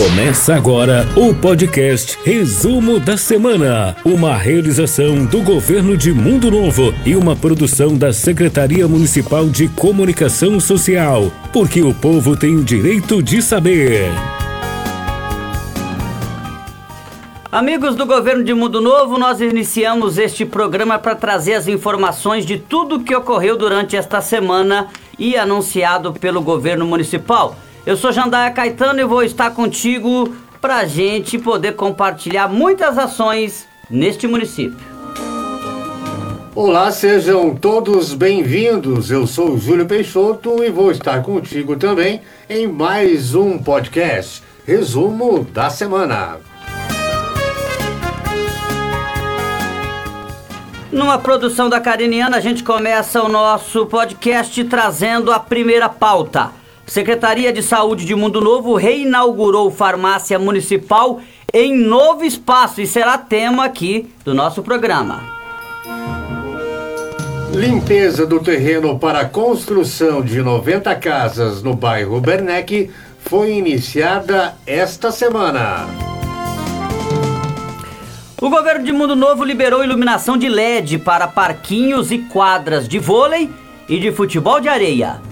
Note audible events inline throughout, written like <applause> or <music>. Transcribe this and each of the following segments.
Começa agora o podcast Resumo da Semana, uma realização do governo de Mundo Novo e uma produção da Secretaria Municipal de Comunicação Social, porque o povo tem o direito de saber. Amigos do governo de Mundo Novo, nós iniciamos este programa para trazer as informações de tudo o que ocorreu durante esta semana e anunciado pelo governo municipal. Eu sou Jandaia Caetano e vou estar contigo para a gente poder compartilhar muitas ações neste município. Olá, sejam todos bem-vindos. Eu sou Júlio Peixoto e vou estar contigo também em mais um podcast, resumo da semana. Numa produção da Cariniana, a gente começa o nosso podcast trazendo a primeira pauta. Secretaria de Saúde de Mundo Novo reinaugurou farmácia municipal em novo espaço e será tema aqui do nosso programa. Limpeza do terreno para a construção de 90 casas no bairro Bernec foi iniciada esta semana. O governo de Mundo Novo liberou iluminação de LED para parquinhos e quadras de vôlei e de futebol de areia.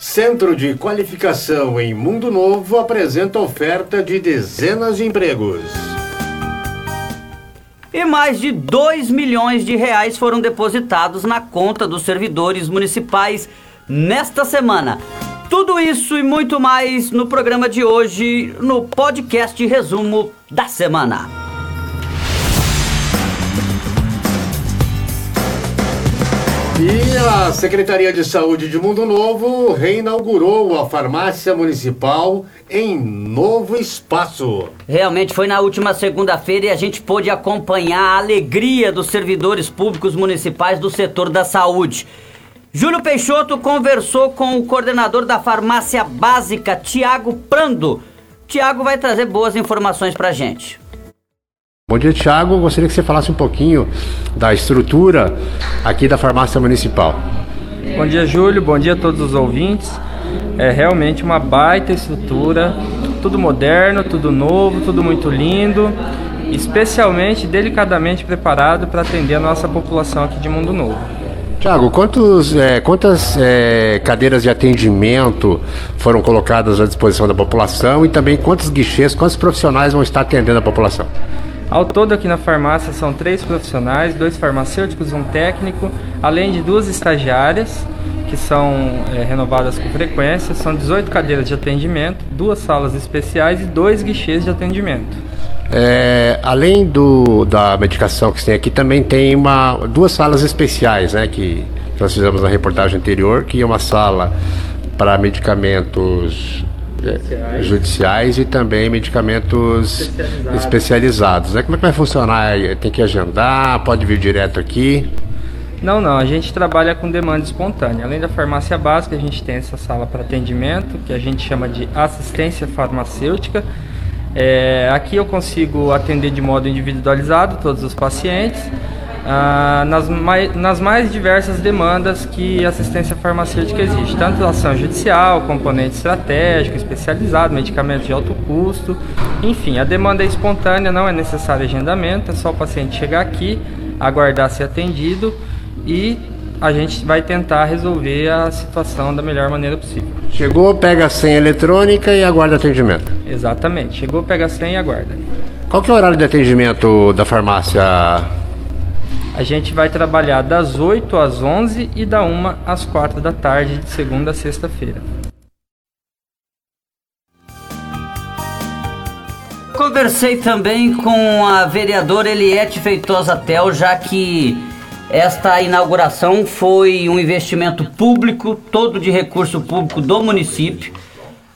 Centro de Qualificação em Mundo Novo apresenta oferta de dezenas de empregos. E mais de 2 milhões de reais foram depositados na conta dos servidores municipais nesta semana. Tudo isso e muito mais no programa de hoje, no podcast Resumo da Semana. E a Secretaria de Saúde de Mundo Novo reinaugurou a farmácia municipal em novo espaço. Realmente foi na última segunda-feira e a gente pôde acompanhar a alegria dos servidores públicos municipais do setor da saúde. Júlio Peixoto conversou com o coordenador da farmácia básica, Tiago Prando. Tiago vai trazer boas informações pra gente. Bom dia, Tiago. Gostaria que você falasse um pouquinho da estrutura aqui da farmácia municipal. Bom dia, Júlio. Bom dia a todos os ouvintes. É realmente uma baita estrutura, tudo moderno, tudo novo, tudo muito lindo, especialmente delicadamente preparado para atender a nossa população aqui de Mundo Novo. Tiago, é, quantas é, cadeiras de atendimento foram colocadas à disposição da população e também quantos guichês, quantos profissionais vão estar atendendo a população? Ao todo aqui na farmácia são três profissionais, dois farmacêuticos, um técnico, além de duas estagiárias que são é, renovadas com frequência. São 18 cadeiras de atendimento, duas salas especiais e dois guichês de atendimento. É, além do, da medicação que tem aqui, também tem uma, duas salas especiais, né? Que nós fizemos na reportagem anterior, que é uma sala para medicamentos judiciais. judiciais e também medicamentos especializados. especializados. Né? Como é que vai funcionar? Tem que agendar? Pode vir direto aqui? Não, não. A gente trabalha com demanda espontânea. Além da farmácia básica, a gente tem essa sala para atendimento, que a gente chama de assistência farmacêutica. É, aqui eu consigo atender de modo individualizado todos os pacientes ah, nas, mais, nas mais diversas demandas que assistência farmacêutica existe, tanto ação judicial, componente estratégico, especializado, medicamentos de alto custo, enfim, a demanda é espontânea, não é necessário agendamento, é só o paciente chegar aqui, aguardar ser atendido e a gente vai tentar resolver a situação da melhor maneira possível. Chegou, pega a senha eletrônica e aguarda atendimento. Exatamente, chegou, pega a senha e aguarda. Qual que é o horário de atendimento da farmácia a gente vai trabalhar das 8 às 11 e da 1 às 4 da tarde, de segunda a sexta-feira. Conversei também com a vereadora Eliette Feitosa Tel, já que esta inauguração foi um investimento público, todo de recurso público do município,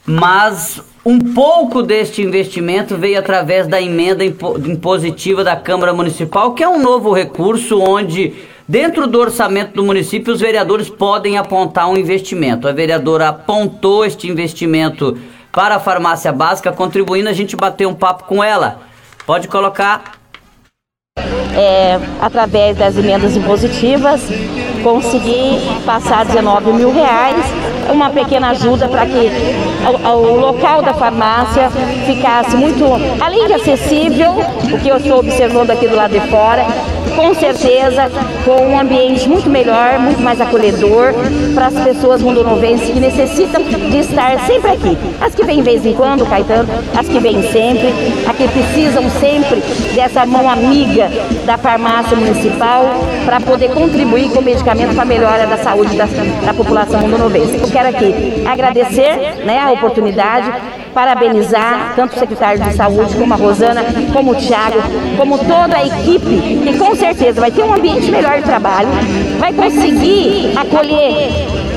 mas um pouco deste investimento veio através da emenda impositiva da Câmara Municipal, que é um novo recurso onde, dentro do orçamento do município, os vereadores podem apontar um investimento. A vereadora apontou este investimento para a farmácia básica, contribuindo a gente bater um papo com ela. Pode colocar é, através das emendas impositivas, consegui passar 19 mil reais, uma pequena ajuda para que o, o, local da farmácia ficasse muito, além de acessível, o que eu estou observando aqui do lado de fora, com certeza com um ambiente muito melhor, muito mais acolhedor para as pessoas mundonovenses que necessitam de estar sempre aqui. As que vêm de vez em quando, Caetano, as que vêm sempre, as que precisam sempre dessa mão amiga da farmácia municipal para poder contribuir com o medicamento para a melhora da saúde da, da população mundonovense. Eu quero aqui agradecer né, a oportunidade parabenizar tanto o secretário de saúde como a Rosana, como o Tiago, como toda a equipe, que com certeza vai ter um ambiente melhor de trabalho, vai conseguir acolher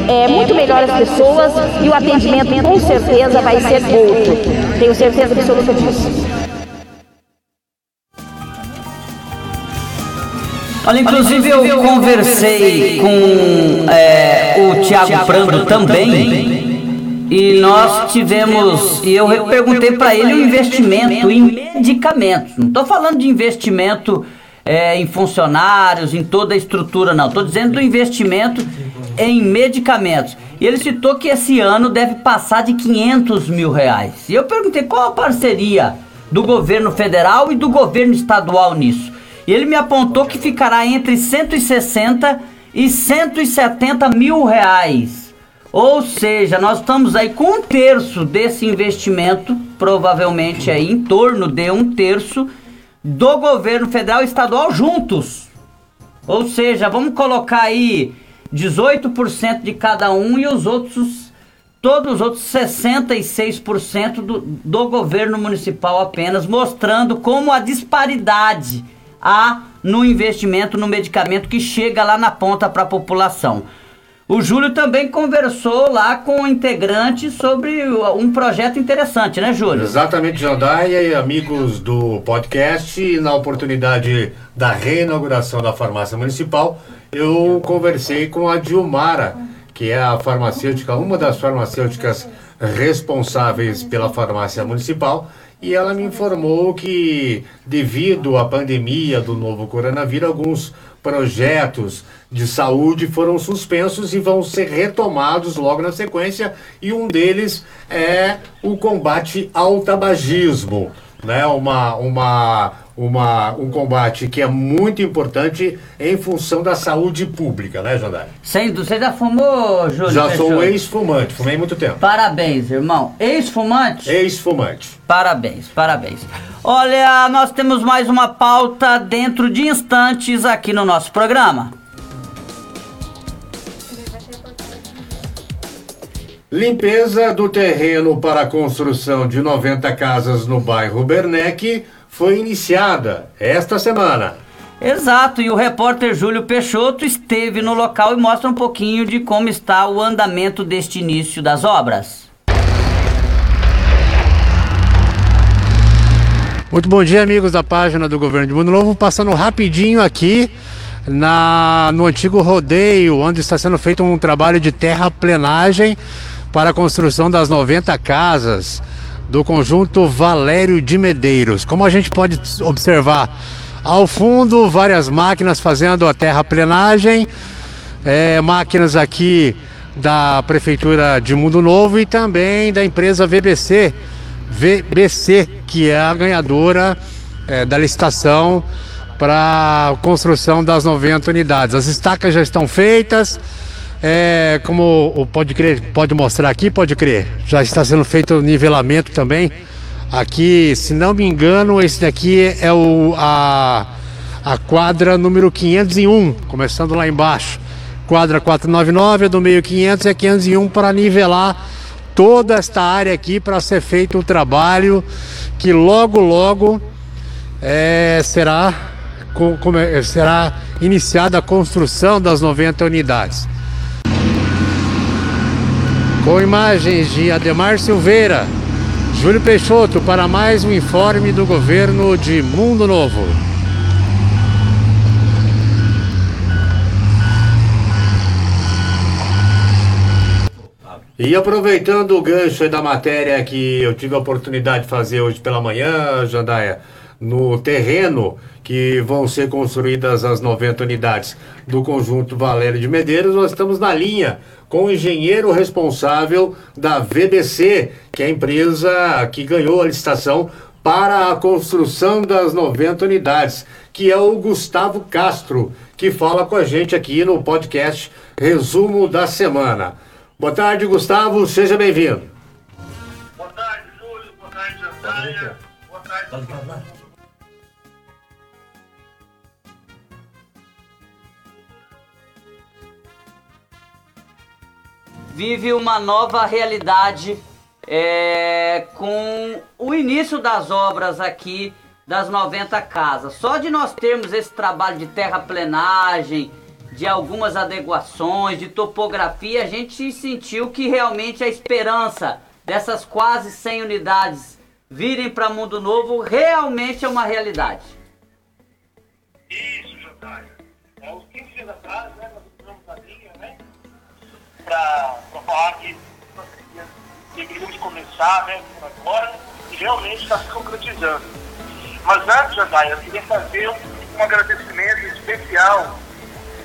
é, muito melhor as pessoas e o atendimento com certeza vai ser outro. Tenho certeza absoluta disso. Olha, inclusive eu conversei com é, o Tiago Prando também e nós tivemos, e eu perguntei para ele o investimento em medicamentos. Não estou falando de investimento é, em funcionários, em toda a estrutura, não. Estou dizendo do investimento em medicamentos. E ele citou que esse ano deve passar de 500 mil reais. E eu perguntei qual a parceria do governo federal e do governo estadual nisso. E ele me apontou que ficará entre 160 e 170 mil reais ou seja, nós estamos aí com um terço desse investimento, provavelmente aí em torno de um terço do governo federal e estadual juntos. Ou seja, vamos colocar aí 18% de cada um e os outros, todos os outros 66% do, do governo municipal apenas, mostrando como a disparidade há no investimento no medicamento que chega lá na ponta para a população. O Júlio também conversou lá com o integrante sobre um projeto interessante, né, Júlio? Exatamente, Jandaia e amigos do podcast. E na oportunidade da reinauguração da farmácia municipal, eu conversei com a Dilmara, que é a farmacêutica, uma das farmacêuticas responsáveis pela farmácia municipal. E ela me informou que, devido à pandemia do novo coronavírus, alguns projetos de saúde foram suspensos e vão ser retomados logo na sequência, e um deles é o combate ao tabagismo, né? Uma, uma, uma, um combate que é muito importante em função da saúde pública, né, Jandai? Sendo, você já fumou, Júlio? Já sou ex-fumante, fumei muito tempo. Parabéns, irmão. Ex-fumante? Ex-fumante. Parabéns, parabéns. Olha, nós temos mais uma pauta dentro de instantes aqui no nosso programa. Limpeza do terreno para a construção de 90 casas no bairro Bernec foi iniciada esta semana. Exato, e o repórter Júlio Peixoto esteve no local e mostra um pouquinho de como está o andamento deste início das obras. Muito bom dia, amigos da página do Governo de Mundo Novo. Passando rapidinho aqui na, no antigo rodeio, onde está sendo feito um trabalho de terraplenagem para a construção das 90 casas do conjunto Valério de Medeiros. Como a gente pode observar ao fundo, várias máquinas fazendo a terraplenagem, é, máquinas aqui da Prefeitura de Mundo Novo e também da empresa VBC, VBC, que é a ganhadora é, da licitação para a construção das 90 unidades. As estacas já estão feitas, é, como o pode crer, pode mostrar aqui, pode crer, já está sendo feito o nivelamento também. Aqui, se não me engano, esse daqui é o, a, a quadra número 501, começando lá embaixo. Quadra 499 é do meio 500 é 501 para nivelar toda esta área aqui para ser feito o trabalho que logo logo é, será, com, será iniciada a construção das 90 unidades com imagens de Ademar Silveira, Júlio Peixoto para mais um informe do governo de Mundo Novo. E aproveitando o gancho da matéria que eu tive a oportunidade de fazer hoje pela manhã, Jandaia, no terreno que vão ser construídas as 90 unidades do conjunto Valério de Medeiros, nós estamos na linha com o engenheiro responsável da VBC, que é a empresa que ganhou a licitação para a construção das 90 unidades, que é o Gustavo Castro, que fala com a gente aqui no podcast Resumo da Semana. Boa tarde, Gustavo, seja bem-vindo. Boa tarde, Júlio, boa tarde, Jandaia, boa tarde. Vive uma nova realidade é, com o início das obras aqui das 90 casas. Só de nós termos esse trabalho de terraplenagem, de algumas adequações, de topografia, a gente sentiu que realmente a esperança dessas quase 100 unidades virem para Mundo Novo realmente é uma realidade. Isso, Jandaia. Uns 15 dias atrás, né, para falar que deveríamos começar, né, agora, e realmente está se concretizando. Mas antes, Jandaia, eu queria fazer um, um agradecimento especial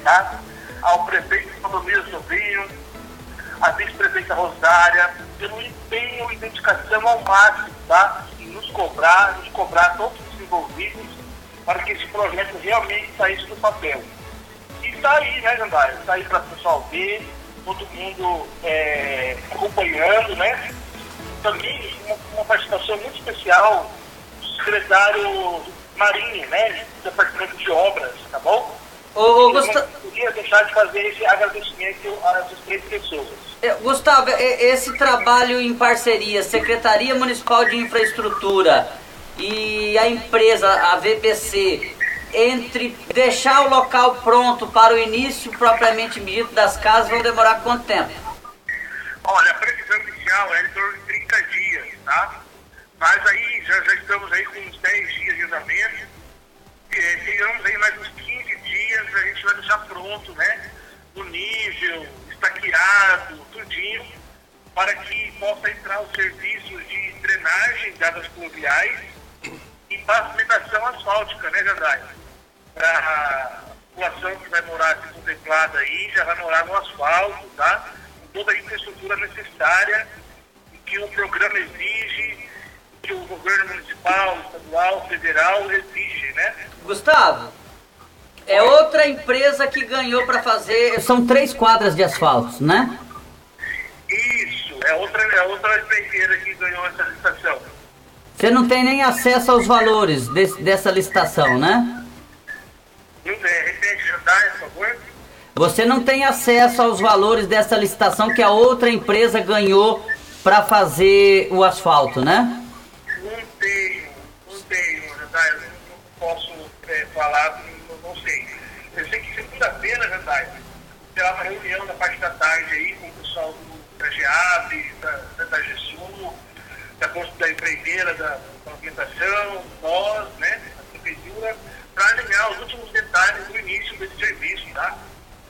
tá, ao prefeito Economia Sobrinho, à vice-prefeita Rosária, pelo empenho e dedicação ao máximo, tá? Em nos cobrar, nos cobrar todos os envolvidos para que esse projeto realmente saísse do papel. E está aí, né, Jandaia? Está aí para o pessoal ver, todo mundo é, acompanhando, né? Também uma, uma, participação muito especial do secretário Marinho, né? Do Departamento de Obras, tá bom? Ô, ô, Gustavo... não queria deixar de fazer esse agradecimento às três pessoas. É, Gustavo, esse trabalho em parceria, Secretaria Municipal de Infraestrutura e a empresa, a VPC, entre deixar o local pronto para o início propriamente dito das casas vão demorar quanto tempo? Olha, a previsão inicial é em torno de 30 dias, tá? Mas aí já, já estamos aí com uns 10 dias de andamento. É, chegamos aí mais uns 15 dias, a gente vai deixar pronto, né? No nível, estaqueado, tudinho, para que possa entrar os serviços de drenagem das pluviais e pavimentação asfáltica, né, Jandai? A população que vai morar aqui contemplada aí, já vai morar no asfalto, tá? Com toda a infraestrutura necessária que o programa exige, que o governo municipal, estadual, federal exige, né? Gustavo, é outra empresa que ganhou para fazer. São três quadras de asfalto, né? Isso, é outra, é outra empreiteira que ganhou essa licitação. Você não tem nem acesso aos valores desse, dessa licitação, né? Repete, por favor. Você não tem acesso aos valores dessa licitação que a outra empresa ganhou para fazer o asfalto, né? Não tenho, não tenho, Jandai, não posso é, falar, não, não, sei. Eu sei que segunda-feira, Jandai, terá uma reunião na parte da tarde aí com o pessoal do, da GEAB, da, da GESUL, da, da empreiteira, da pavimentação, nós, né, para alinhar os últimos detalhes do início desse serviço, tá?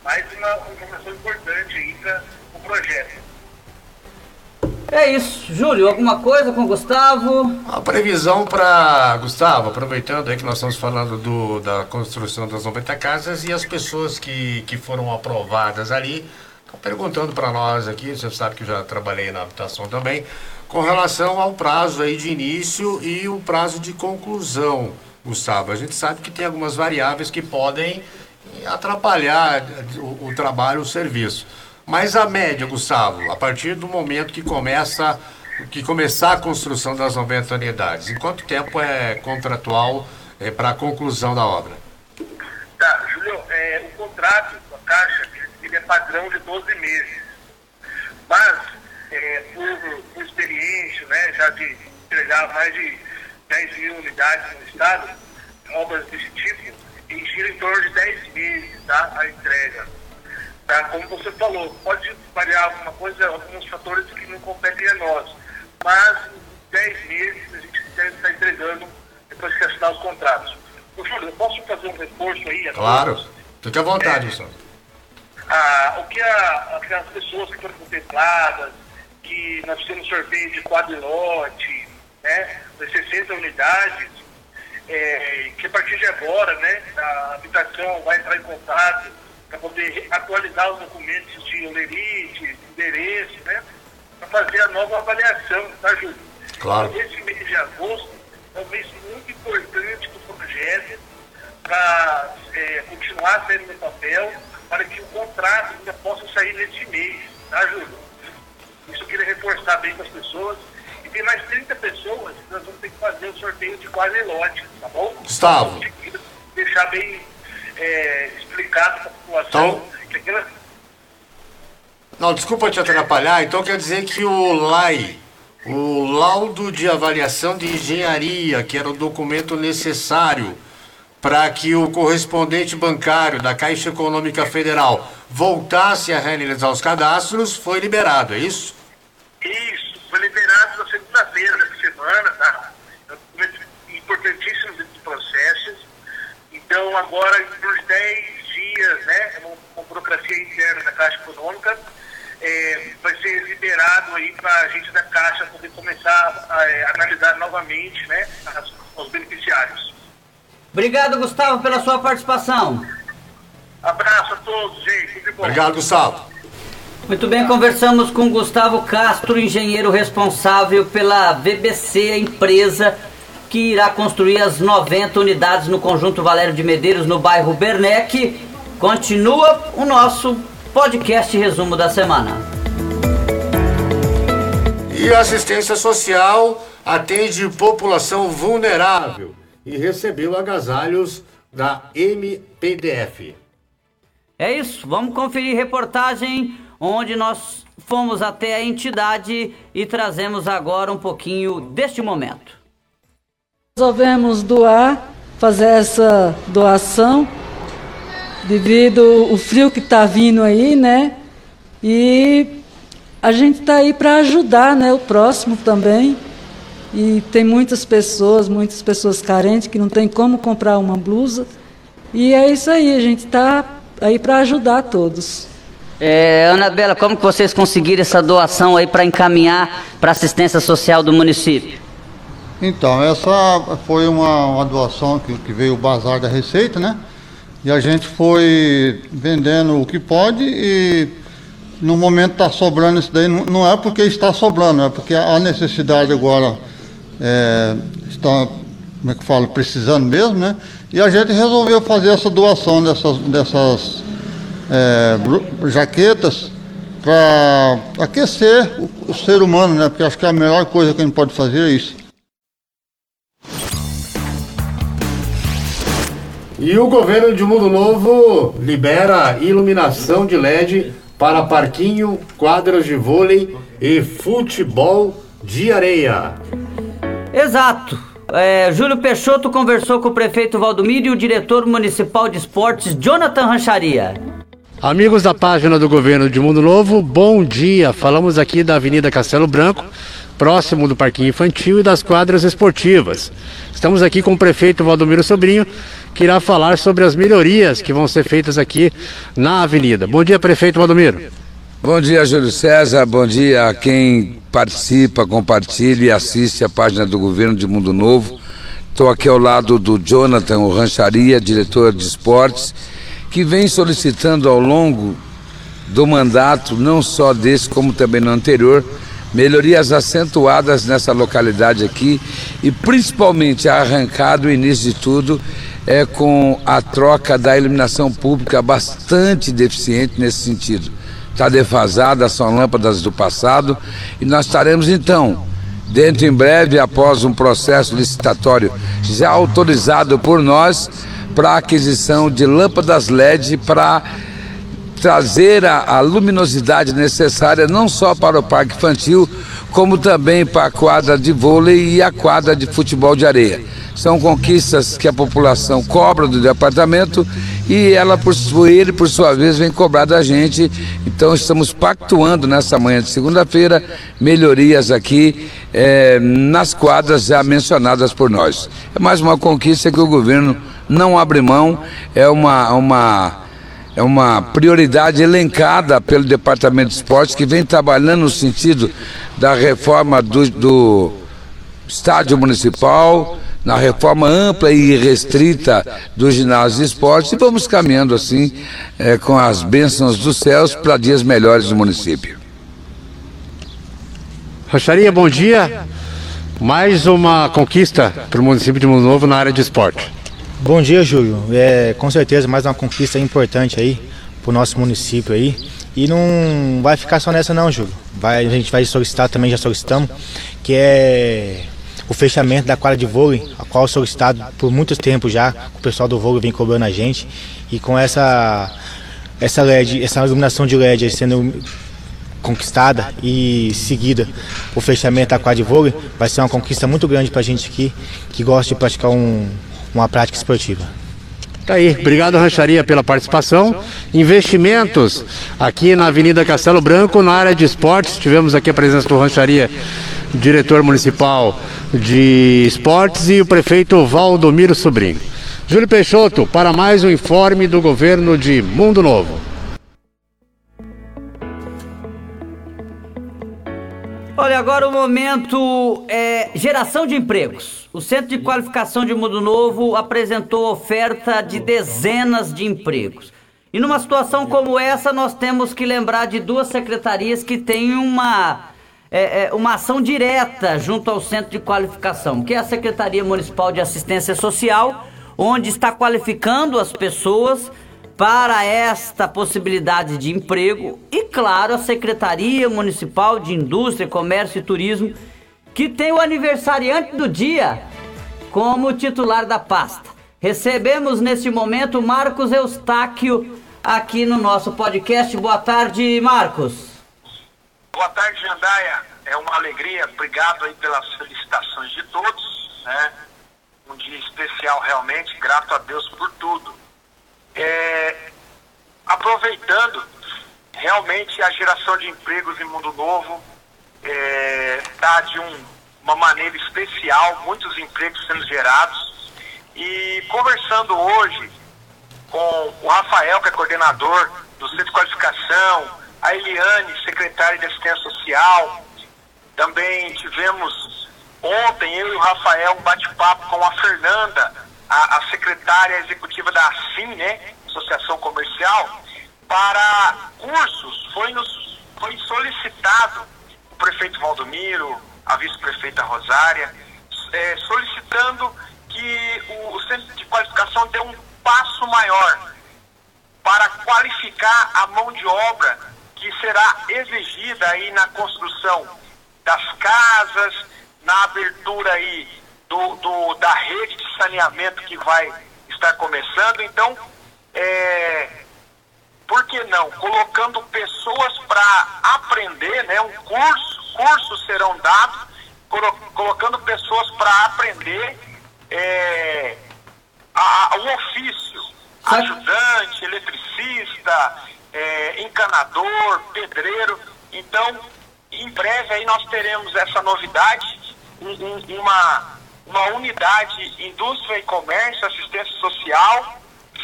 Mais uma, uma informação importante aí para o projeto. É isso. Júlio, alguma coisa com o Gustavo? A previsão para Gustavo, aproveitando aí que nós estamos falando do, da construção das 90 casas e as pessoas que, que foram aprovadas ali, estão perguntando para nós aqui, você sabe que eu já trabalhei na habitação também, com relação ao prazo aí de início e o prazo de conclusão, Gustavo. A gente sabe que tem algumas variáveis que podem atrapalhar o, o trabalho, o serviço. Mas a média, Gustavo, a partir do momento que começa que começar a construção das 90 unidades, em quanto tempo é contratual é, para a conclusão da obra? Tá, Julio, é, o contrato da Caixa ele é padrão de 12 meses. Mas, é, por, por experiência, né, já de entregar mais de 10 mil unidades no estado, obras desse tipo, e gira em torno de 10 meses tá, a entrega. Tá? Como você falou, pode variar alguma coisa, alguns fatores que não competem a nós. Mas em 10 meses a gente deve estar entregando depois que assinar os contratos. Ô, Júlio, eu posso fazer um reforço aí? Claro, fique à vontade, é, ah, o que a, as pessoas que foram contempladas, que nós fizemos sorteio de quadrilote, né, de 60 unidades, é, que a partir de agora, né, a habitação vai entrar em contato para poder atualizar os documentos de olerite, endereço, né, para fazer a nova avaliação, tá, Júlio? Claro. Então, esse mês de agosto é um mês muito importante para o projeto, para é, continuar saindo no papel, para que o contrato ainda possa sair nesse mês, tá, Júlio? Isso eu queria reforçar bem com as pessoas. Tem mais 30 pessoas que nós vamos ter que fazer o sorteio de quase lote, tá bom? Gustavo. Então, deixar bem é, explicado para a população Então- Não, desculpa te atrapalhar, então quer dizer que o LAI, o laudo de avaliação de engenharia, que era o documento necessário para que o correspondente bancário da Caixa Econômica Federal voltasse a realizar os cadastros, foi liberado, é isso? Isso, foi liberado na segunda-feira dessa semana, tá? É um importantíssimo desse processo. Então, agora, por 10 dias, né, é uma, uma burocracia interna da Caixa Econômica, é, vai ser liberado aí para a gente da Caixa poder começar a, é, analisar novamente, né, as- os beneficiários. Obrigado, Gustavo, pela sua participação. Abraço a todos, gente. Tudo de bom. Obrigado, Gustavo. Muito bem, conversamos com Gustavo Castro, engenheiro responsável pela VBC, a empresa que irá construir as 90 unidades no conjunto Valério de Medeiros, no bairro Bernec. Continua o nosso podcast resumo da semana. E a assistência social atende população vulnerável e recebeu agasalhos da MPDF. É isso, vamos conferir reportagem onde nós fomos até a entidade e trazemos agora um pouquinho deste momento. Resolvemos doar, fazer essa doação, devido o frio que está vindo aí, né? E a gente está aí para ajudar, né? O próximo também. E tem muitas pessoas, muitas pessoas carentes que não tem como comprar uma blusa. E é isso aí, a gente está aí para ajudar todos. É, Anabela, como que vocês conseguiram essa doação aí para encaminhar para assistência social do município? Então, essa foi uma, uma doação que, que veio o Bazar da Receita, né? E a gente foi vendendo o que pode e no momento está sobrando isso daí. Não, não é porque está sobrando, é porque a necessidade agora é, está, como é que fala, precisando mesmo, né? E a gente resolveu fazer essa doação dessas, dessas é, jaquetas para aquecer o, o ser humano, né? Porque acho que a melhor coisa que a gente pode fazer é isso. E o governo de Mundo Novo libera iluminação de LED para parquinho, quadras de vôlei e futebol de areia. Exato. É, Júlio Peixoto conversou com o prefeito Valdomiro e o diretor municipal de esportes, Jonathan Rancharia. Amigos da página do governo de Mundo Novo, bom dia. Falamos aqui da Avenida Castelo Branco, próximo do Parquinho Infantil e das quadras esportivas. Estamos aqui com o prefeito Valdomiro Sobrinho, que irá falar sobre as melhorias que vão ser feitas aqui na avenida. Bom dia, prefeito Valdomiro. Bom dia, Júlio César. Bom dia a quem participa, compartilha e assiste a página do Governo de Mundo Novo. Estou aqui ao lado do Jonathan Rancharia, diretor de esportes, que vem solicitando ao longo do mandato, não só desse como também no anterior, melhorias acentuadas nessa localidade aqui e principalmente arrancado o início de tudo é com a troca da iluminação pública bastante deficiente nesse sentido. Está defasada, são lâmpadas do passado e nós estaremos então dentro em breve, após um processo licitatório já autorizado por nós, para a aquisição de lâmpadas LED para trazer a, a luminosidade necessária não só para o parque infantil, como também para a quadra de vôlei e a quadra de futebol de areia. São conquistas que a população cobra do departamento e ela por ele por sua vez vem cobrar da gente. Então estamos pactuando nessa manhã de segunda-feira melhorias aqui eh, nas quadras já mencionadas por nós. É mais uma conquista que o governo não abre mão. É uma uma é uma prioridade elencada pelo Departamento de Esportes, que vem trabalhando no sentido da reforma do, do estádio municipal, na reforma ampla e restrita do ginásio de esportes e vamos caminhando assim é, com as bênçãos dos céus para dias melhores do município. Rocharia, bom dia. Mais uma conquista para o município de Mundo Novo na área de esporte. Bom dia, Júlio. É, com certeza mais uma conquista importante aí para o nosso município aí. E não vai ficar só nessa não, Júlio. Vai, a gente vai solicitar, também já solicitamos, que é o fechamento da quadra de vôlei, a qual solicitado por muito tempo já, o pessoal do vôlei vem cobrando a gente. E com essa, essa LED, essa iluminação de LED sendo conquistada e seguida o fechamento da quadra de vôlei, vai ser uma conquista muito grande para a gente aqui que gosta de praticar um, uma prática esportiva. Tá aí, obrigado Rancharia pela participação. Investimentos aqui na Avenida Castelo Branco, na área de esportes. Tivemos aqui a presença do Rancharia, diretor municipal de esportes e o prefeito Valdomiro Sobrinho. Júlio Peixoto, para mais um informe do governo de Mundo Novo. Olha, agora o momento é geração de empregos. O Centro de Qualificação de Mundo Novo apresentou oferta de dezenas de empregos. E numa situação como essa, nós temos que lembrar de duas secretarias que têm uma, é, é, uma ação direta junto ao Centro de Qualificação, que é a Secretaria Municipal de Assistência Social, onde está qualificando as pessoas para esta possibilidade de emprego e, claro, a Secretaria Municipal de Indústria, Comércio e Turismo, que tem o aniversariante do dia como titular da pasta. Recebemos neste momento Marcos Eustáquio aqui no nosso podcast. Boa tarde, Marcos. Boa tarde, Jandaia. É uma alegria. Obrigado aí pelas felicitações de todos, né? Um dia especial realmente, grato a Deus por tudo. É, aproveitando realmente a geração de empregos em Mundo Novo está é, de um, uma maneira especial, muitos empregos sendo gerados. E conversando hoje com o Rafael, que é coordenador do Centro de Qualificação, a Eliane, secretária de Assistência Social, também tivemos ontem, eu e o Rafael, um bate-papo com a Fernanda, a, a secretária executiva da ASIM, né, Associação Comercial, para cursos. Foi, nos, foi solicitado o prefeito Valdomiro, a vice-prefeita Rosária, é, solicitando que o, o centro de qualificação dê um passo maior para qualificar a mão de obra que será exigida aí na construção das casas, na abertura aí do, do, da rede de saneamento que vai estar começando. Então, é, por que não? Colocando pessoas para aprender, né? Um curso, cursos serão dados, colo, colocando pessoas para aprender é, a, a, o ofício, ajudante, eletricista, é, encanador, pedreiro. Então, em breve aí nós teremos essa novidade, um, um, uma uma unidade indústria e comércio, assistência social,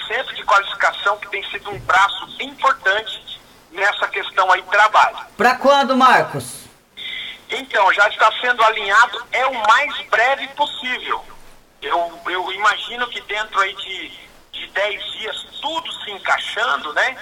centro de qualificação que tem sido um braço importante nessa questão aí de trabalho. Para quando, Marcos? Então, já está sendo alinhado, é o mais breve possível. Eu, eu imagino que dentro aí de, de 10 dias, tudo se encaixando, né?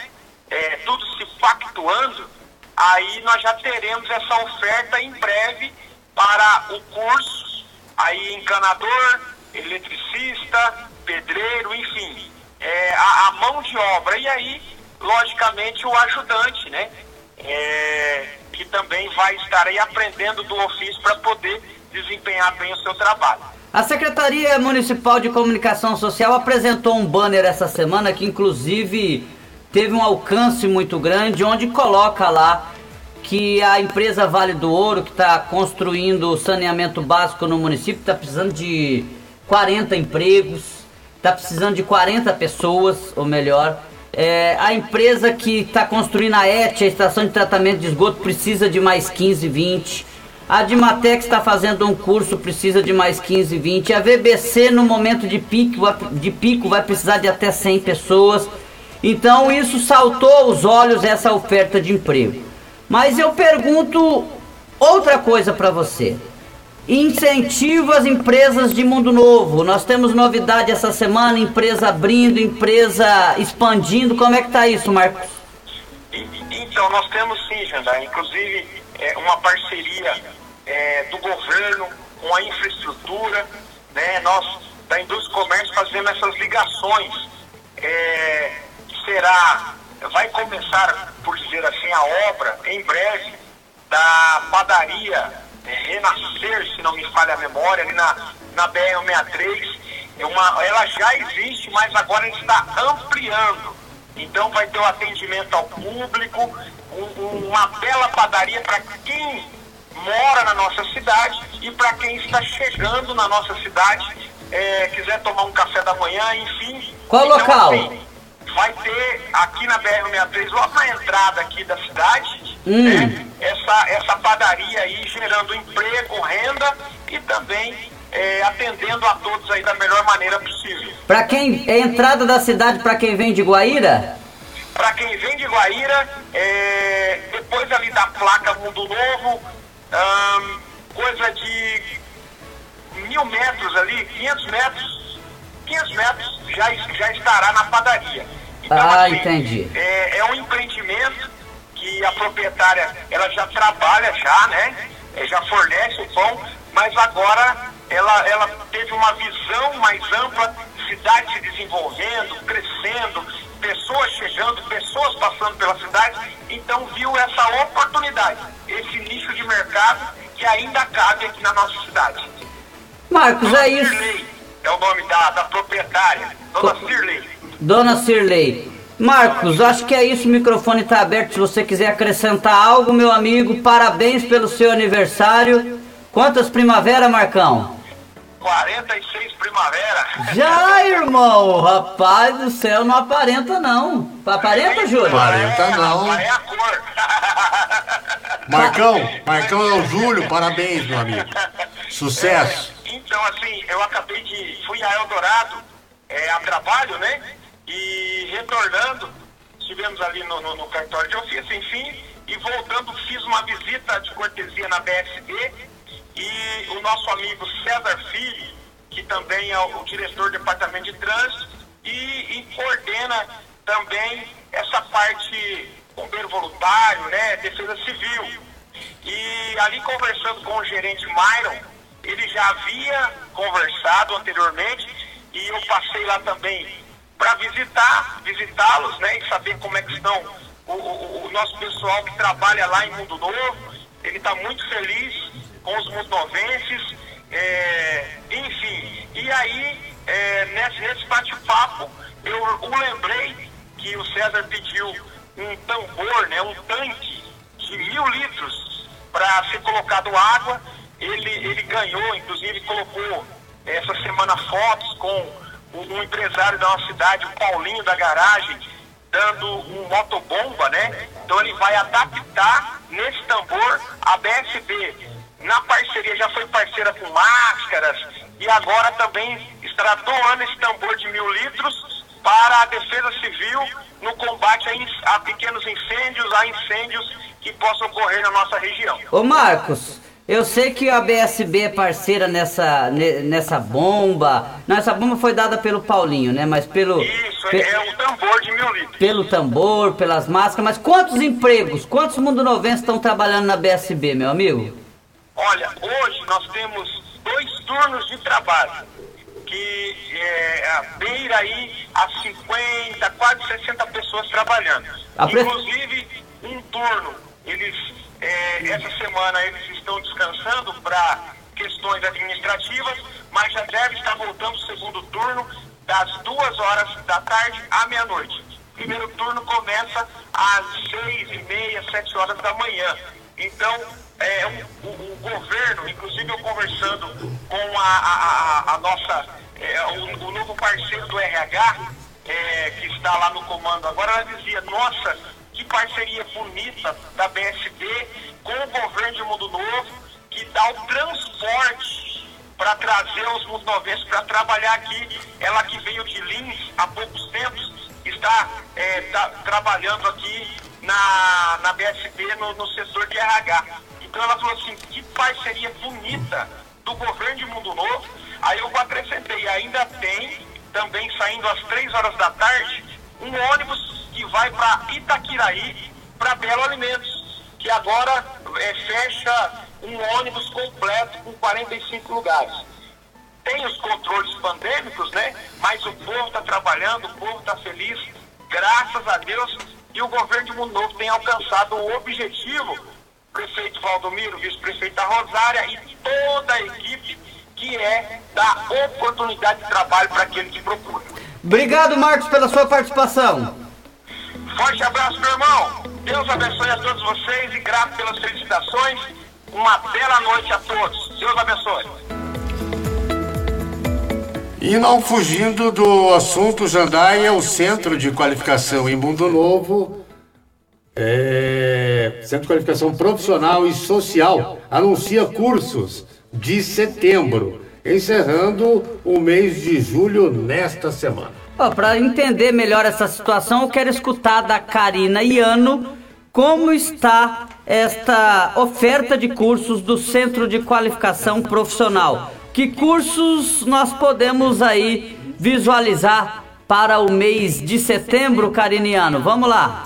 É, tudo se pactuando, aí nós já teremos essa oferta em breve para o curso aí encanador, eletricista, pedreiro, enfim, é, a, a, mão de obra. E aí, logicamente, o ajudante, né? É, que também vai estar aí aprendendo do ofício para poder desempenhar bem o seu trabalho. A Secretaria Municipal de Comunicação Social apresentou um banner essa semana que, inclusive, teve um alcance muito grande, onde coloca lá que a empresa Vale do Ouro, que está construindo saneamento básico no município, está precisando de 40 empregos, está precisando de 40 pessoas, ou melhor. É, a empresa que está construindo a ET, a estação de tratamento de esgoto, precisa de mais 15, 20. A Dimatex está fazendo um curso, precisa de mais 15, 20. A VBC, no momento de pico, de pico, vai precisar de até 100 pessoas. Então, isso saltou aos olhos essa oferta de emprego. Mas eu pergunto outra coisa para você. Incentivo às empresas de Mundo Novo. Nós temos novidade essa semana, empresa abrindo, empresa expandindo. Como é que tá isso, Marcos? Então, nós temos sim, Jandar, inclusive é, uma parceria é, do governo com a infraestrutura, né? Nós, da indústria e comércio, fazemos essas ligações. É, será, vai começar, por dizer assim, a obra em breve da padaria renascer, se não me falha a memória, ali na, na BR-163. É uma, ela já existe, mas agora está ampliando. Então vai ter o um atendimento ao público, um, uma bela padaria para quem mora na nossa cidade e para quem está chegando na nossa cidade, é, quiser tomar um café da manhã, enfim. Qual então, local? Assim, vai ter aqui na BR-63, logo na entrada aqui da cidade, hum. né, essa, essa padaria aí gerando emprego, renda e também é, atendendo a todos aí da melhor maneira possível. Para quem é entrada da cidade, para quem vem de Guaíra? Para quem vem de Guaíra, é, depois ali da placa Mundo Novo, hum, coisa de mil metros ali, 500 metros, 500 metros já, já estará na padaria. Então, ah, assim, entendi. É, é um empreendimento que a proprietária ela já trabalha já, né? É, já fornece o pão, mas agora ela, ela teve uma visão mais ampla, cidade se desenvolvendo, crescendo, pessoas chegando, pessoas passando pela cidade, então viu essa oportunidade, esse nicho de mercado que ainda cabe aqui na nossa cidade. Marcos, Dona é isso. Cirlei é o nome da, da proprietária, Dona Cirlei. Dona Cirlei. Marcos, acho que é isso, o microfone está aberto. Se você quiser acrescentar algo, meu amigo, parabéns pelo seu aniversário. Quantas primavera, Marcão? 46 primavera. Já, irmão! Rapaz do céu, não aparenta não. Aparenta, é, Júlio? Aparenta não. É a cor. <laughs> Marcão, Marcão é o Júlio, parabéns, meu amigo. Sucesso. É, então, assim, eu acabei de. Fui a Eldorado é, a trabalho, né? E retornando, estivemos ali no, no, no cartório de ofício, enfim, e voltando fiz uma visita de cortesia na BSB e o nosso amigo César Filho, que também é o diretor do departamento de trânsito e, e coordena também essa parte bombeiro voluntário, né, defesa civil. E ali conversando com o gerente Myron, ele já havia conversado anteriormente e eu passei lá também para visitar, visitá-los, né, e saber como é que estão o, o, o, nosso pessoal que trabalha lá em Mundo Novo. Ele está muito feliz com os mundovenses, é, enfim. E aí, é, nesse, nesse bate-papo, eu o lembrei que o César pediu um tambor, né, um tanque de mil litros para ser colocado água. Ele, ele ganhou, inclusive colocou essa semana fotos com um empresário da nossa cidade, o Paulinho da garagem, dando um motobomba, né? Então ele vai adaptar nesse tambor a BSB. Na parceria, já foi parceira com máscaras e agora também estará doando esse tambor de mil litros para a defesa civil no combate a, a pequenos incêndios, a incêndios que possam ocorrer na nossa região. Ô Marcos, eu sei que a BSB é parceira nessa, nessa bomba. Não, essa bomba foi dada pelo Paulinho, né? Mas pelo. Isso, pe é o tambor de mil litros. Pelo tambor, pelas máscaras. Mas quantos empregos, quantos mundo novenses estão trabalhando na BSB, meu amigo? Olha, hoje nós temos dois turnos de trabalho. Que é, beira aí a 50, quase 60 pessoas trabalhando. Inclusive, um turno, eles é, essa semana eles estão descansando para questões administrativas, mas já deve estar voltando o segundo turno das duas horas da tarde à meia-noite. Primeiro turno começa às seis e meia, sete horas da manhã. Então, é, o, o, o governo, inclusive eu conversando com a, a, a nossa, é, o, o, novo parceiro do RH, é, que está lá no comando agora, ela dizia, nossa, que parceria bonita da BSB com o governo de Mundo Novo, que dá o transporte para trazer os mundovenses para trabalhar aqui. Ela que veio de Lins há poucos tempos, está é, tá, trabalhando aqui na, na BSB no, no setor de RH. Então ela falou assim, que parceria bonita do governo de Mundo Novo. Aí eu acrescentei, ainda tem, também saindo às três horas da tarde, um ônibus que vai para Itaquiraí, para Belo Alimentos, que agora é, fecha um ônibus completo com 45 lugares. Tem os controles pandêmicos, né? Mas o povo está trabalhando, o povo está feliz, graças a Deus, e o governo de Mundo Novo tem alcançado o objetivo, prefeito Valdomiro, vice-prefeito da Rosária e toda a equipe que é dar oportunidade de trabalho para aquele que procura. Obrigado, Marcos, pela sua participação. Forte abraço, meu irmão. Deus abençoe a todos vocês e grato pelas felicitações. Uma bela noite a todos. Deus abençoe. E não fugindo do assunto, Jandaia, o Centro de Qualificação em Mundo Novo, é, Centro de Qualificação Profissional e Social, anuncia cursos de setembro, encerrando o mês de julho nesta semana. Para entender melhor essa situação, eu quero escutar da Karina Iano como está esta oferta de cursos do Centro de Qualificação Profissional. Que cursos nós podemos aí visualizar para o mês de setembro, Cariniano? Vamos lá.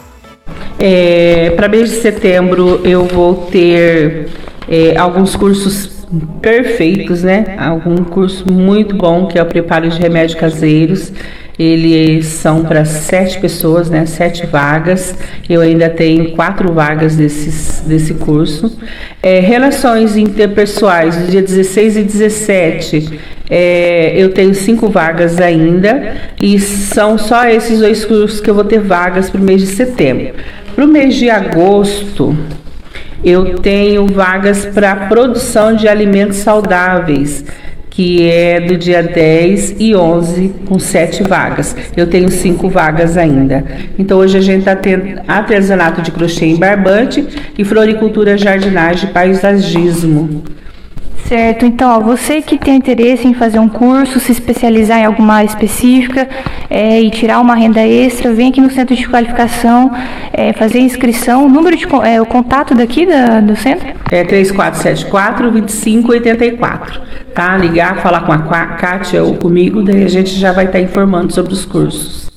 É, para mês de setembro eu vou ter é, alguns cursos perfeitos, né? Algum curso muito bom que é o preparo de remédios caseiros. Eles são para sete pessoas, né? Sete vagas. Eu ainda tenho quatro vagas desses, desse curso. É, relações interpessoais, do dia 16 e 17. É, eu tenho cinco vagas ainda e são só esses dois cursos que eu vou ter vagas para o mês de setembro. Para o mês de agosto, eu tenho vagas para produção de alimentos saudáveis, que é do dia 10 e 11, com sete vagas. Eu tenho cinco vagas ainda. Então hoje a gente está tendo artesanato de crochê em barbante e floricultura, jardinagem e paisagismo. Certo, então, ó, você que tem interesse em fazer um curso, se especializar em alguma área específica é, e tirar uma renda extra, vem aqui no centro de qualificação é, fazer inscrição. O número de é, o contato daqui da, do centro? É 3474 2584. Tá? Ligar, falar com a Kátia ou comigo, daí a gente já vai estar tá informando sobre os cursos.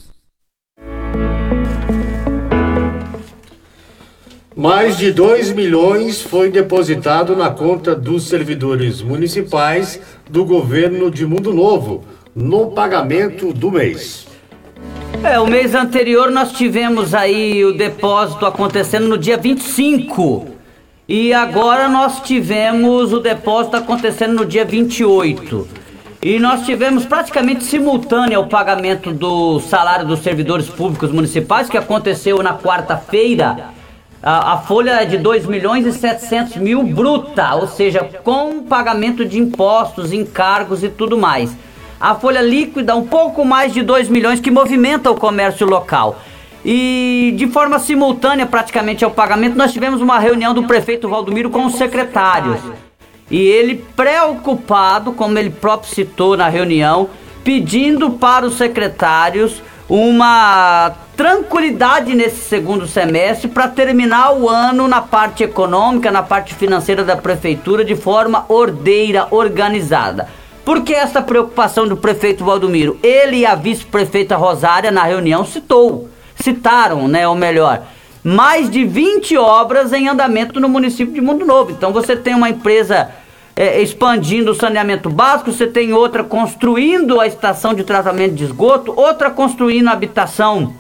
Mais de 2 milhões foi depositado na conta dos servidores municipais do governo de Mundo Novo no pagamento do mês. É, o mês anterior nós tivemos aí o depósito acontecendo no dia 25. E agora nós tivemos o depósito acontecendo no dia 28. E nós tivemos praticamente simultâneo o pagamento do salário dos servidores públicos municipais, que aconteceu na quarta-feira a, a, folha é de 2 milhões e 700 mil bruta, ou seja, com pagamento de impostos, encargos e tudo mais. A folha líquida, um pouco mais de 2 milhões, que movimenta o comércio local. E de forma simultânea, praticamente ao pagamento, nós tivemos uma reunião do prefeito Valdomiro com os secretários. E ele, preocupado, como ele próprio citou na reunião, pedindo para os secretários uma tranquilidade nesse segundo semestre para terminar o ano na parte econômica, na parte financeira da prefeitura de forma ordeira, organizada. Por que essa preocupação do prefeito Valdomiro? Ele e a vice-prefeita Rosária na reunião citou, citaram, né, ou melhor, mais de 20 obras em andamento no município de Mundo Novo. Então você tem uma empresa é, expandindo o saneamento básico, você tem outra construindo a estação de tratamento de esgoto, outra construindo habitação,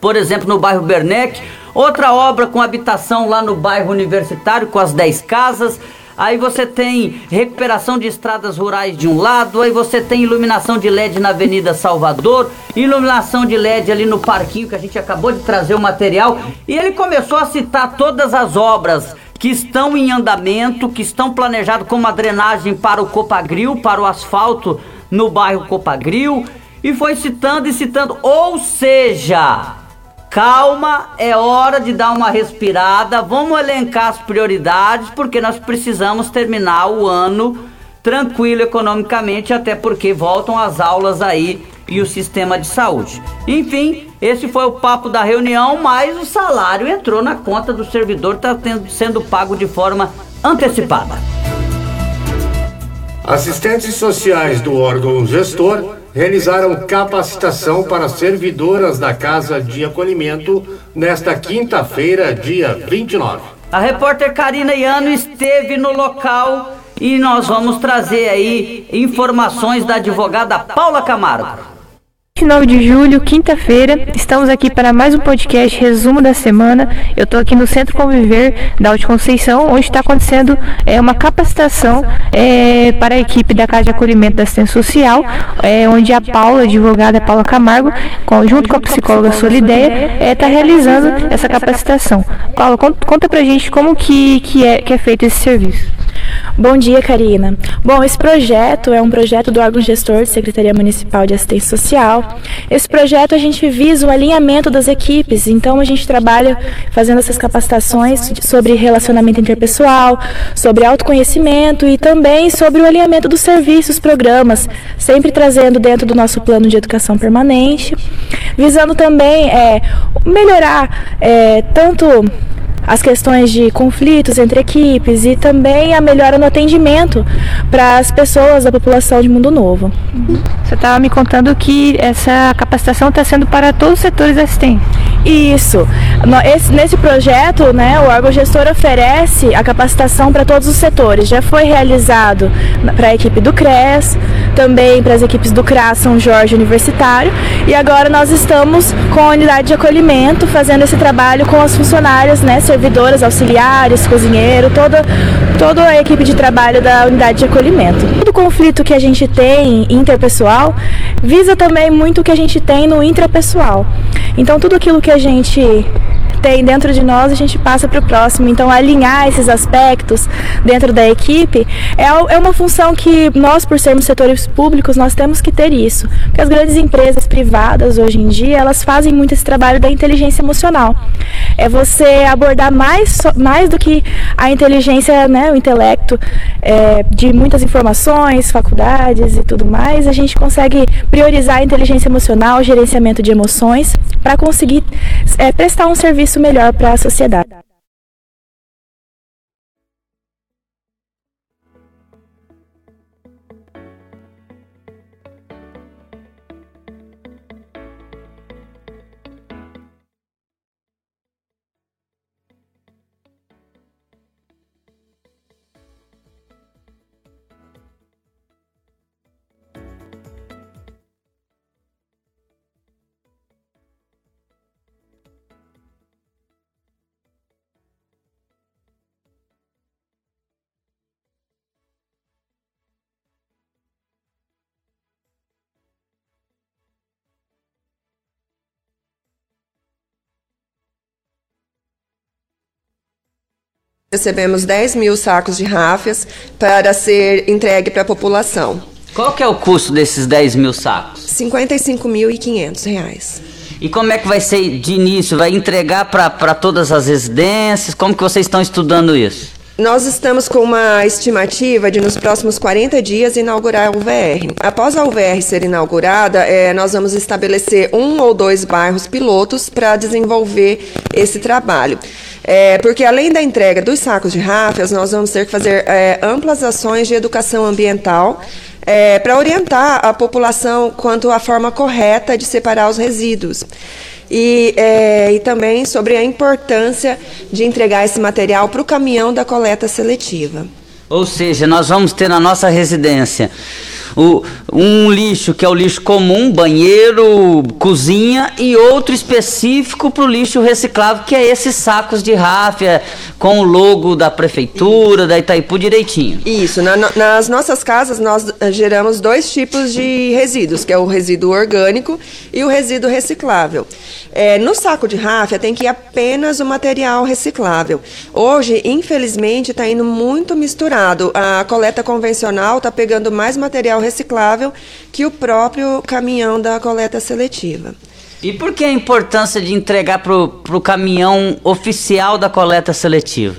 por exemplo, no bairro Bernec, outra obra com habitação lá no bairro Universitário, com as 10 casas. Aí você tem recuperação de estradas rurais de um lado, aí você tem iluminação de LED na Avenida Salvador, iluminação de LED ali no parquinho que a gente acabou de trazer o material. E ele começou a citar todas as obras que estão em andamento, que estão planejados como a drenagem para o Copagril, para o asfalto no bairro Copagril, e foi citando e citando, ou seja, calma, é hora de dar uma respirada, vamos elencar as prioridades, porque nós precisamos terminar o ano tranquilo economicamente, até porque voltam as aulas aí e o sistema de saúde. Enfim, esse foi o papo da reunião, mas o salário entrou na conta do servidor, está sendo pago de forma antecipada. Assistentes sociais do órgão gestor realizaram capacitação para servidoras da Casa de Acolhimento nesta quinta-feira, dia 29. A repórter Karina Iano esteve no local e nós vamos trazer aí informações da advogada Paula Camargo. 29 de julho, quinta-feira, estamos aqui para mais um podcast resumo da semana. Eu estou aqui no Centro Conviver da Alto Conceição, onde está acontecendo é, uma capacitação é, para a equipe da Casa de Acolhimento da Assistência Social, é, onde a Paula, advogada Paula Camargo, com, junto com a psicóloga Solideia, está é, realizando essa capacitação. Paula, conta, conta pra gente como que, que, é, que é feito esse serviço. Bom dia, Karina. Bom, esse projeto é um projeto do órgão gestor de Secretaria Municipal de Assistência Social. Esse projeto a gente visa o alinhamento das equipes, então a gente trabalha fazendo essas capacitações sobre relacionamento interpessoal, sobre autoconhecimento e também sobre o alinhamento dos serviços, programas, sempre trazendo dentro do nosso plano de educação permanente, visando também é, melhorar é, tanto as questões de conflitos entre equipes e também a melhora no atendimento para as pessoas da população de Mundo Novo. Você estava me contando que essa capacitação está sendo para todos os setores assistentes. Isso. Esse, nesse projeto, né, o órgão gestor oferece a capacitação para todos os setores. Já foi realizado para a equipe do CRES, também para as equipes do CRAS São Jorge Universitário, e agora nós estamos com a unidade de acolhimento fazendo esse trabalho com as funcionárias, né, servidoras, auxiliares, cozinheiro, toda, toda a equipe de trabalho da unidade de acolhimento. Todo conflito que a gente tem interpessoal visa também muito o que a gente tem no intrapessoal. Então tudo aquilo que gente tem dentro de nós, a gente passa para o próximo. Então, alinhar esses aspectos dentro da equipe é, é uma função que nós, por sermos setores públicos, nós temos que ter isso. Porque as grandes empresas privadas, hoje em dia, elas fazem muito esse trabalho da inteligência emocional. É você abordar mais, mais do que a inteligência, né, o intelecto é, de muitas informações, faculdades e tudo mais. A gente consegue priorizar a inteligência emocional, gerenciamento de emoções, para conseguir é, prestar um serviço melhor para a sociedade. Recebemos 10 mil sacos de ráfias para ser entregue para a população. Qual que é o custo desses 10 mil sacos? R$ 55.500. E como é que vai ser de início? Vai entregar para todas as residências? Como que vocês estão estudando isso? Nós estamos com uma estimativa de nos próximos 40 dias inaugurar a UVR. Após a UVR ser inaugurada, é, nós vamos estabelecer um ou dois bairros pilotos para desenvolver esse trabalho. É, porque além da entrega dos sacos de ráfias, nós vamos ter que fazer é, amplas ações de educação ambiental é, para orientar a população quanto à forma correta de separar os resíduos. E, é, e também sobre a importância de entregar esse material para o caminhão da coleta seletiva. Ou seja, nós vamos ter na nossa residência o, um lixo que é o lixo comum, banheiro, cozinha, e outro específico para o lixo reciclável, que é esses sacos de ráfia com o logo da prefeitura, da Itaipu direitinho. Isso, na, nas nossas casas nós eh, geramos dois tipos de resíduos, que é o resíduo orgânico e o resíduo reciclável. É, no saco de ráfia tem que ir apenas o material reciclável. Hoje, infelizmente, está indo muito misturado. A coleta convencional está pegando mais material reciclável que o próprio caminhão da coleta seletiva. E por que a importância de entregar para o caminhão oficial da coleta seletiva?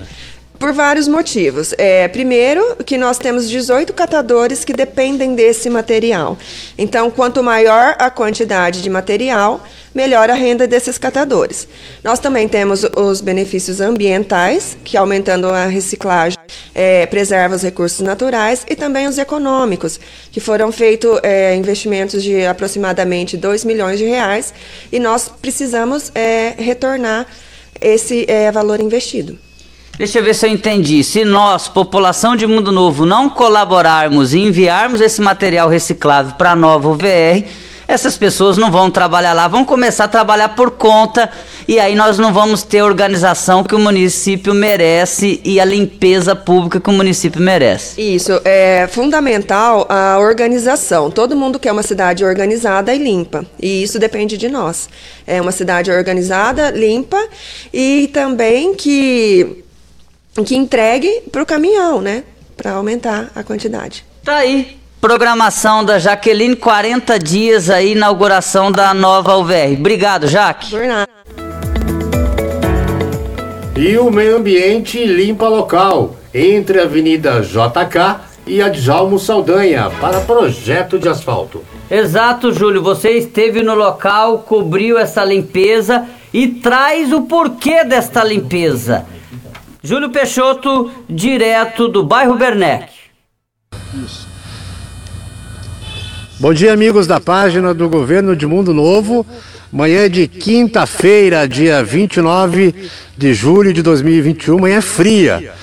Por vários motivos. É, primeiro, que nós temos 18 catadores que dependem desse material. Então, quanto maior a quantidade de material, melhor a renda desses catadores. Nós também temos os benefícios ambientais, que aumentando a reciclagem é, preserva os recursos naturais, e também os econômicos, que foram feitos é, investimentos de aproximadamente 2 milhões de reais, e nós precisamos é, retornar esse é, valor investido. Deixa eu ver se eu entendi. Se nós, população de Mundo Novo, não colaborarmos e enviarmos esse material reciclável para a nova UVR, essas pessoas não vão trabalhar lá, vão começar a trabalhar por conta e aí nós não vamos ter a organização que o município merece e a limpeza pública que o município merece. Isso, é fundamental a organização. Todo mundo quer uma cidade organizada e limpa, e isso depende de nós. É uma cidade organizada, limpa e também que que entregue para o caminhão, né? Para aumentar a quantidade. Tá aí. Programação da Jaqueline, 40 dias aí, inauguração da nova UVR. Obrigado, Jaque. Por nada. E o meio ambiente limpa local, entre a Avenida JK e a Djalmo Saldanha, para projeto de asfalto. Exato, Júlio. Você esteve no local, cobriu essa limpeza e traz o porquê desta limpeza. Júlio Peixoto, direto do bairro Bernec. Bom dia, amigos da página do Governo de Mundo Novo. Manhã de quinta-feira, dia 29 de julho de 2021, manhã fria.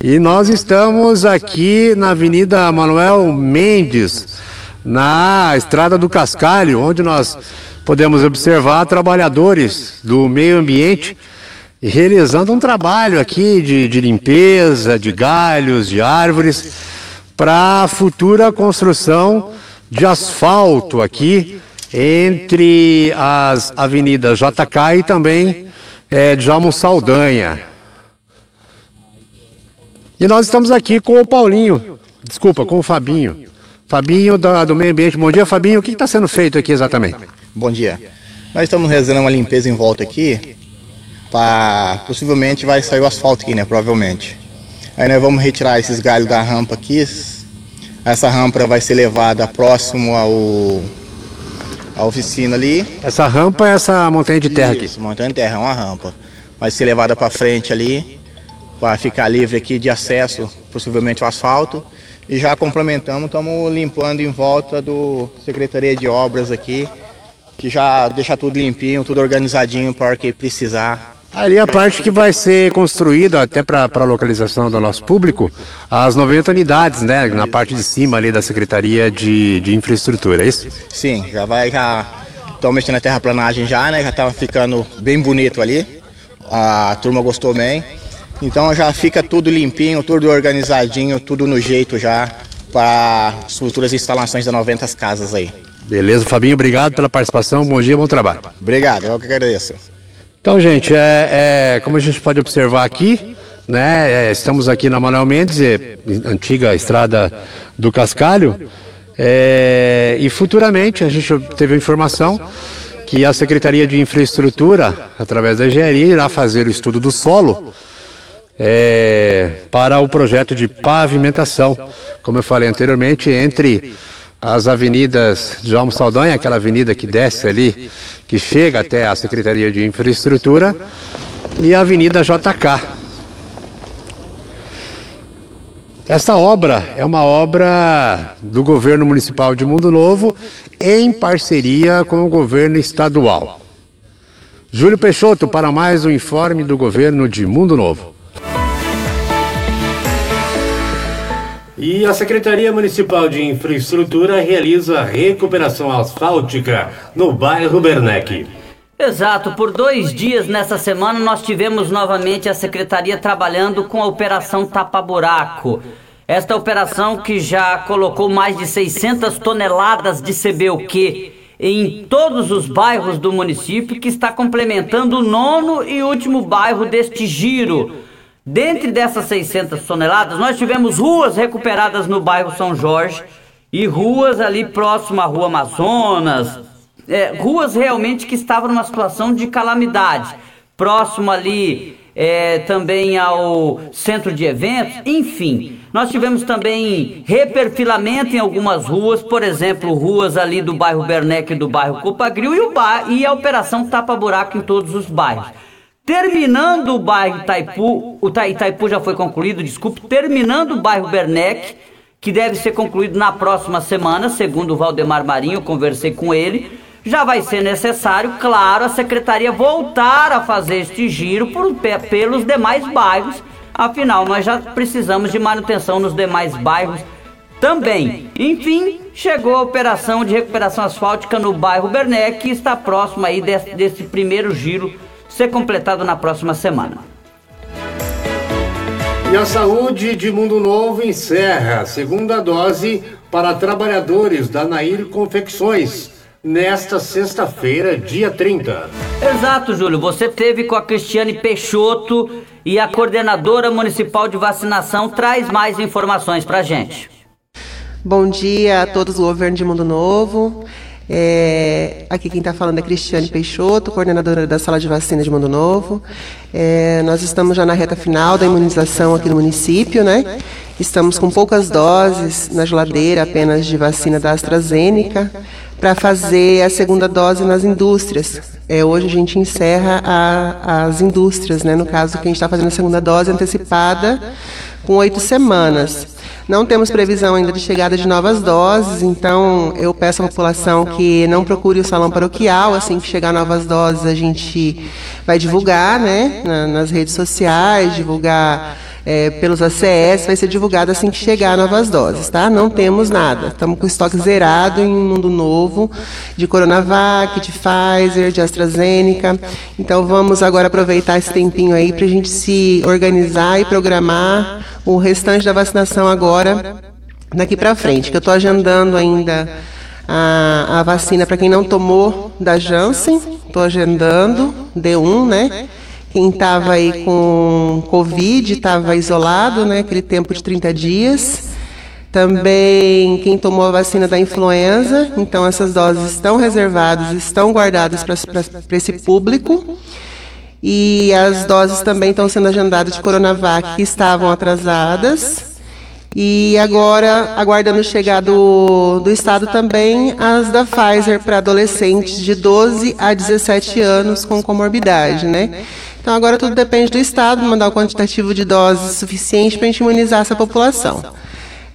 E nós estamos aqui na Avenida Manuel Mendes, na Estrada do Cascalho, onde nós podemos observar trabalhadores do meio ambiente realizando um trabalho aqui de, de limpeza, de galhos, de árvores, para a futura construção de asfalto aqui entre as avenidas JK e também é, Djalmo Saldanha. E nós estamos aqui com o Paulinho, desculpa, com o Fabinho. Fabinho da, do Meio Ambiente. Bom dia, Fabinho. O que está sendo feito aqui exatamente? Bom dia. Nós estamos realizando uma limpeza em volta aqui Pra, possivelmente vai sair o asfalto aqui, né? Provavelmente. Aí nós vamos retirar esses galhos da rampa aqui. Essa rampa vai ser levada próximo ao a oficina ali. Essa rampa é essa montanha de terra Isso, aqui? montanha de terra, é uma rampa. Vai ser levada para frente ali, para ficar livre aqui de acesso, possivelmente ao asfalto. E já complementamos, estamos limpando em volta do Secretaria de Obras aqui, que já deixa tudo limpinho, tudo organizadinho para o que precisar. Ali a parte que vai ser construída, até para a localização do nosso público, as 90 unidades, né? Na parte de cima ali da Secretaria de, de Infraestrutura, é isso? Sim, já vai, já estão mexendo na terraplanagem já, né? Já estava ficando bem bonito ali. A turma gostou bem. Então já fica tudo limpinho, tudo organizadinho, tudo no jeito já para as futuras instalações das 90 casas aí. Beleza, Fabinho, obrigado pela participação, bom dia, bom trabalho. Obrigado, eu que agradeço. Então, gente, é, é, como a gente pode observar aqui, né, é, estamos aqui na Manuel Mendes, é, antiga estrada do Cascalho, é, e futuramente a gente teve a informação que a Secretaria de Infraestrutura, através da engenharia, irá fazer o estudo do solo é, para o projeto de pavimentação, como eu falei anteriormente, entre as avenidas de Almo Saldanha, aquela avenida que desce ali, que chega até a Secretaria de Infraestrutura, e a Avenida JK. Essa obra é uma obra do governo municipal de Mundo Novo em parceria com o governo estadual. Júlio Peixoto para mais um informe do governo de Mundo Novo. E a Secretaria Municipal de Infraestrutura realiza recuperação asfáltica no bairro Bernec. Exato, por dois dias nessa semana nós tivemos novamente a Secretaria trabalhando com a Operação Tapa Buraco. Esta operação que já colocou mais de 600 toneladas de CBUQ em todos os bairros do município, que está complementando o nono e último bairro deste giro Dentre dessas 600 toneladas, nós tivemos ruas recuperadas no bairro São Jorge e ruas ali próximo à Rua Amazonas, é, ruas realmente que estavam numa situação de calamidade, próximo ali é, também ao centro de eventos, enfim. Nós tivemos também reperfilamento em algumas ruas, por exemplo, ruas ali do bairro Bernec e do bairro Copagril e, e a operação tapa-buraco em todos os bairros. Terminando o bairro Itaipu, o Itaipu já foi concluído, desculpe, terminando o bairro Bernec, que deve ser concluído na próxima semana, segundo o Valdemar Marinho, conversei com ele já vai ser necessário, claro, a secretaria voltar a fazer este giro por, pelos demais bairros. Afinal, nós já precisamos de manutenção nos demais bairros também. Enfim, chegou a operação de recuperação asfáltica no bairro Bernec, que está próximo aí desse, desse primeiro giro ser completado na próxima semana. E a saúde de Mundo Novo encerra a segunda dose para trabalhadores da Nair Confecções nesta sexta-feira, dia 30. Exato, Júlio. Você teve com a Cristiane Peixoto e a coordenadora municipal de vacinação traz mais informações para gente. Bom dia a todos do governo de Mundo Novo. É, aqui quem está falando é Cristiane Peixoto, coordenadora da sala de vacina de Mundo Novo. É, nós estamos já na reta final da imunização aqui no município, né? Estamos com poucas doses na geladeira apenas de vacina da AstraZeneca para fazer a segunda dose nas indústrias. É, hoje a gente encerra a, as indústrias, né? no caso, quem está fazendo a segunda dose antecipada com oito semanas. Não temos previsão ainda de chegada de novas doses, então eu peço à população que não procure o salão paroquial. Assim que chegar novas doses, a gente vai divulgar né, nas redes sociais, divulgar é, pelos ACS, vai ser divulgado assim que chegar novas doses, tá? Não temos nada. Estamos com estoque zerado em um mundo novo de Coronavac, de Pfizer, de AstraZeneca. Então vamos agora aproveitar esse tempinho aí para a gente se organizar e programar o restante da vacinação agora daqui para frente, que eu estou agendando ainda a, a vacina para quem não tomou da Janssen, estou agendando, D1, né? Quem estava aí com Covid estava isolado, né? Aquele tempo de 30 dias. Também quem tomou a vacina da influenza, então essas doses estão reservadas, estão guardadas para esse público. E as doses também estão sendo agendadas de Coronavac que estavam atrasadas. E agora, aguardando chegar do, do Estado também, as da Pfizer para adolescentes de 12 a 17 anos com comorbidade, né? Então agora tudo depende do Estado mandar o quantitativo de doses suficiente para a gente imunizar essa população.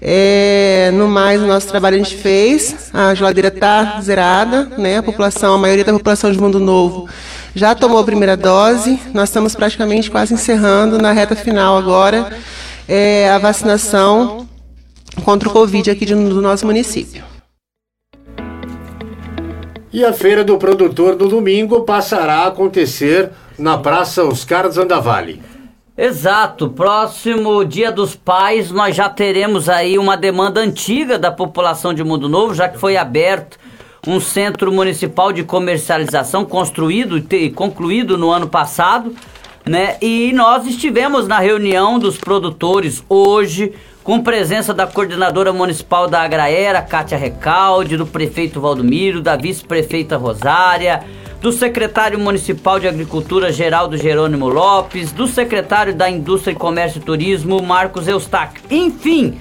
É, no mais, o nosso trabalho a gente fez, a geladeira está zerada, né? a população, a maioria da população de Mundo Novo já tomou a primeira dose, nós estamos praticamente quase encerrando na reta final agora é, a vacinação contra o Covid aqui de, do nosso município. E a Feira do Produtor no domingo passará a acontecer na Praça Oscar Zandavalli. Exato, próximo Dia dos Pais nós já teremos aí uma demanda antiga da população de Mundo Novo, já que foi aberto um centro municipal de comercialização construído e concluído no ano passado, né? E nós estivemos na reunião dos produtores hoje, com presença da coordenadora municipal da Agraera, Kátia Recalde, do prefeito Valdomiro, da vice-prefeita Rosária, do secretário municipal de Agricultura Geraldo Jerônimo Lopes, do secretário da Indústria, Comércio e Turismo Marcos Eustáquio. Enfim,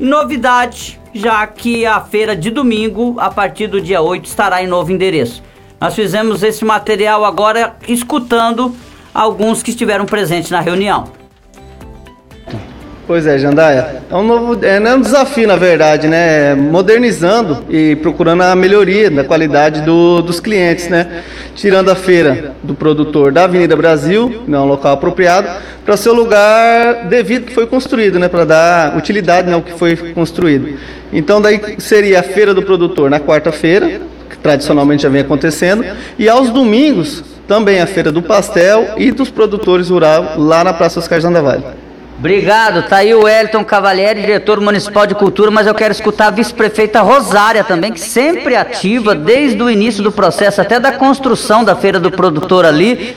novidade, já que a feira de domingo, a partir do dia 8, estará em novo endereço. Nós fizemos esse material agora escutando alguns que estiveram presentes na reunião. Pois é, Jandaia. É um novo, é, é um desafio, na verdade, né? Modernizando e procurando a melhoria da qualidade do, dos clientes, né? Tirando a feira do produtor da Avenida Brasil, não é um local apropriado, para seu lugar devido que foi construído, né? Para dar utilidade ao que foi construído. Então, daí seria a feira do produtor na quarta-feira, que tradicionalmente já vem acontecendo, e aos domingos também a feira do pastel e dos produtores rurais lá na Praça Oscar Jandavalli. Obrigado, tá aí o Elton Cavalieri, diretor municipal de cultura, mas eu quero escutar a vice-prefeita Rosária também, que sempre ativa desde o início do processo, até da construção da feira do produtor ali.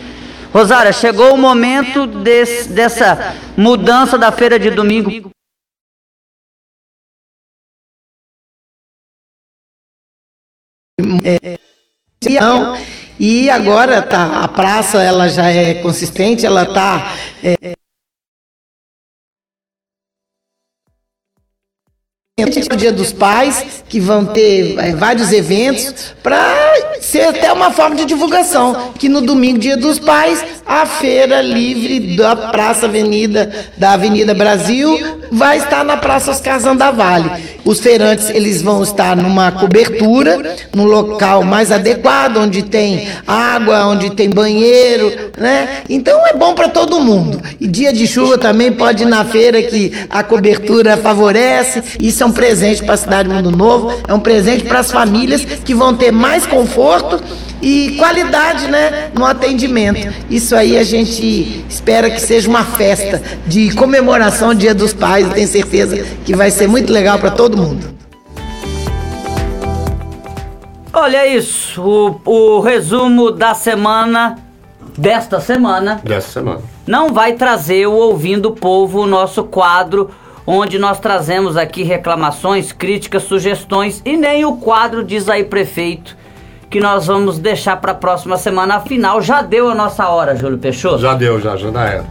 Rosária, chegou o momento desse, dessa mudança da feira de domingo. É, E agora tá, a praça ela já é consistente, ela está é, o Dia dos Pais, que vão ter é, vários eventos, para ser até uma forma de divulgação. Que no domingo, Dia dos Pais, a feira livre da Praça Avenida, da Avenida Brasil, vai estar na Praça Oscar Zandavalli. Os feirantes eles vão estar numa cobertura, num local mais adequado, onde tem água, onde tem banheiro, né? Então é bom para todo mundo. E dia de chuva também pode ir na feira que a cobertura favorece. Isso é um presente para a cidade Mundo Novo, é um presente para as famílias que vão ter mais conforto e qualidade né, no atendimento. Isso aí a gente espera que seja uma festa de comemoração do Dia dos Pais. Eu tenho certeza que vai ser muito legal para todo mundo. Olha isso, o, o resumo da semana, desta semana. Desta semana. Não vai trazer o Ouvindo o Povo, o nosso quadro, onde nós trazemos aqui reclamações, críticas, sugestões e nem o quadro Diz aí Prefeito, que nós vamos deixar para a próxima semana. Afinal, já deu a nossa hora, Júlio Peixoto? Já deu, já, já era.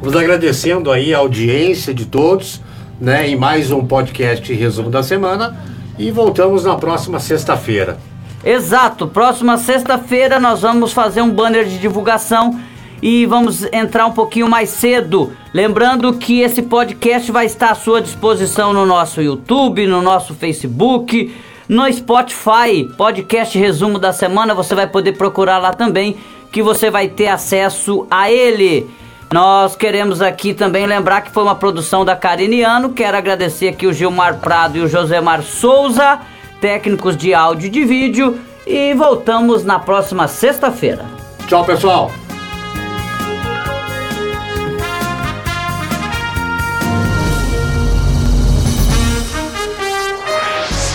Vamos agradecendo aí a audiência de todos, né, em mais um podcast resumo da semana e voltamos na próxima sexta-feira. Exato, próxima sexta-feira nós vamos fazer um banner de divulgação e vamos entrar um pouquinho mais cedo. Lembrando que esse podcast vai estar à sua disposição no nosso YouTube, no nosso Facebook, no Spotify. Podcast Resumo da Semana, você vai poder procurar lá também, que você vai ter acesso a ele. Nós queremos aqui também lembrar que foi uma produção da Cariniano. Quero agradecer aqui o Gilmar Prado e o Josemar Souza, técnicos de áudio e de vídeo. E voltamos na próxima sexta-feira. Tchau, pessoal!